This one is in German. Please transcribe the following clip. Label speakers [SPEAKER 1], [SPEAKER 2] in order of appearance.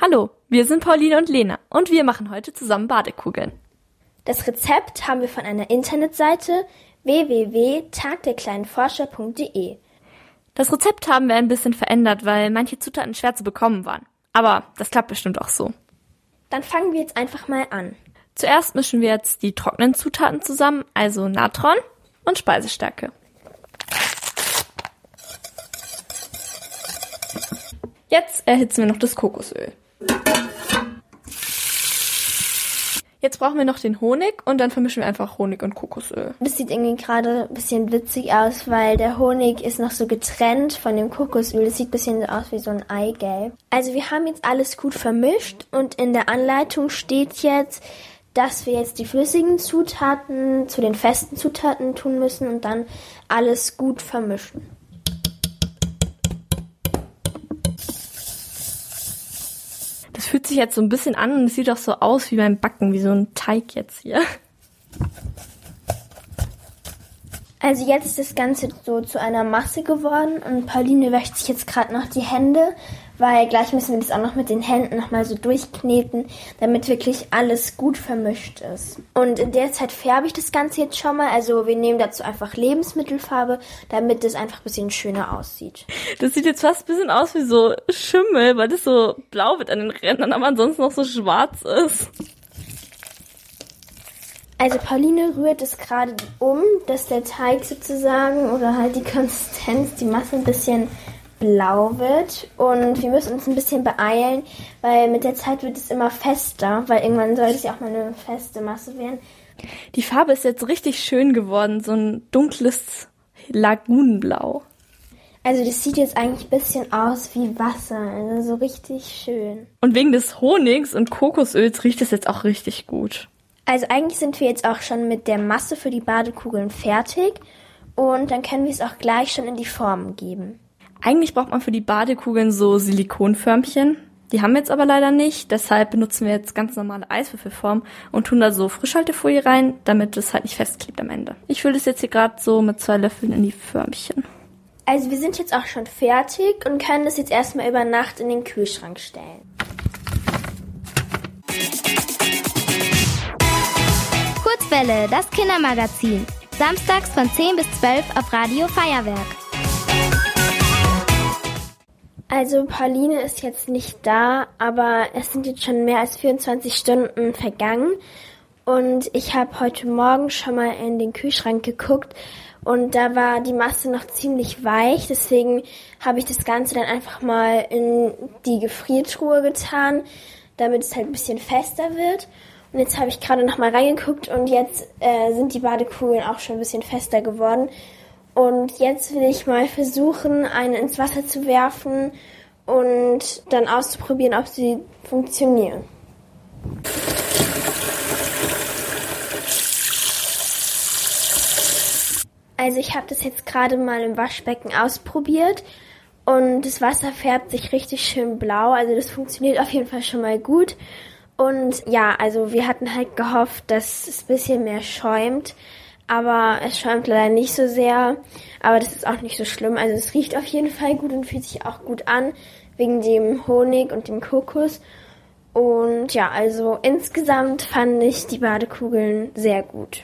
[SPEAKER 1] Hallo, wir sind Pauline und Lena und wir machen heute zusammen Badekugeln.
[SPEAKER 2] Das Rezept haben wir von einer Internetseite www.tagderkleinenforscher.de.
[SPEAKER 1] Das Rezept haben wir ein bisschen verändert, weil manche Zutaten schwer zu bekommen waren. Aber das klappt bestimmt auch so.
[SPEAKER 2] Dann fangen wir jetzt einfach mal an.
[SPEAKER 1] Zuerst mischen wir jetzt die trockenen Zutaten zusammen, also Natron und Speisestärke. Jetzt erhitzen wir noch das Kokosöl. Jetzt brauchen wir noch den Honig und dann vermischen wir einfach Honig und Kokosöl.
[SPEAKER 2] Das sieht irgendwie gerade ein bisschen witzig aus, weil der Honig ist noch so getrennt von dem Kokosöl. Das sieht ein bisschen aus wie so ein Eigelb. Also wir haben jetzt alles gut vermischt und in der Anleitung steht jetzt, dass wir jetzt die flüssigen Zutaten zu den festen Zutaten tun müssen und dann alles gut vermischen.
[SPEAKER 1] Fühlt sich jetzt so ein bisschen an und es sieht auch so aus wie beim Backen, wie so ein Teig jetzt hier.
[SPEAKER 2] Also jetzt ist das Ganze so zu einer Masse geworden und Pauline wäscht sich jetzt gerade noch die Hände, weil gleich müssen wir das auch noch mit den Händen nochmal so durchkneten, damit wirklich alles gut vermischt ist. Und in der Zeit färbe ich das Ganze jetzt schon mal. Also wir nehmen dazu einfach Lebensmittelfarbe, damit es einfach ein bisschen schöner aussieht.
[SPEAKER 1] Das sieht jetzt fast ein bisschen aus wie so Schimmel, weil das so blau wird an den Rändern, aber ansonsten noch so schwarz ist.
[SPEAKER 2] Also Pauline rührt es gerade um, dass der Teig sozusagen oder halt die Konsistenz, die Masse ein bisschen blau wird. Und wir müssen uns ein bisschen beeilen, weil mit der Zeit wird es immer fester, weil irgendwann soll es ja auch mal eine feste Masse werden.
[SPEAKER 1] Die Farbe ist jetzt richtig schön geworden, so ein dunkles Lagunenblau.
[SPEAKER 2] Also das sieht jetzt eigentlich ein bisschen aus wie Wasser, also so richtig schön.
[SPEAKER 1] Und wegen des Honigs und Kokosöls riecht es jetzt auch richtig gut.
[SPEAKER 2] Also eigentlich sind wir jetzt auch schon mit der Masse für die Badekugeln fertig und dann können wir es auch gleich schon in die Formen geben.
[SPEAKER 1] Eigentlich braucht man für die Badekugeln so Silikonförmchen. Die haben wir jetzt aber leider nicht, deshalb benutzen wir jetzt ganz normale Eiswürfelform und tun da so Frischhaltefolie rein, damit es halt nicht festklebt am Ende. Ich fülle das jetzt hier gerade so mit zwei Löffeln in die Förmchen.
[SPEAKER 2] Also wir sind jetzt auch schon fertig und können das jetzt erstmal über Nacht in den Kühlschrank stellen.
[SPEAKER 3] Kurzwelle, das Kindermagazin. Samstags von 10 bis 12 auf Radio Feuerwerk.
[SPEAKER 2] Also Pauline ist jetzt nicht da, aber es sind jetzt schon mehr als 24 Stunden vergangen. Und ich habe heute Morgen schon mal in den Kühlschrank geguckt und da war die Masse noch ziemlich weich. Deswegen habe ich das Ganze dann einfach mal in die Gefriertruhe getan, damit es halt ein bisschen fester wird. Und jetzt habe ich gerade noch mal reingeguckt und jetzt äh, sind die Badekugeln auch schon ein bisschen fester geworden. Und jetzt will ich mal versuchen, eine ins Wasser zu werfen und dann auszuprobieren, ob sie funktionieren. Also ich habe das jetzt gerade mal im Waschbecken ausprobiert und das Wasser färbt sich richtig schön blau. Also das funktioniert auf jeden Fall schon mal gut. Und ja, also wir hatten halt gehofft, dass es ein bisschen mehr schäumt. Aber es schäumt leider nicht so sehr. Aber das ist auch nicht so schlimm. Also es riecht auf jeden Fall gut und fühlt sich auch gut an. Wegen dem Honig und dem Kokos. Und ja, also insgesamt fand ich die Badekugeln sehr gut.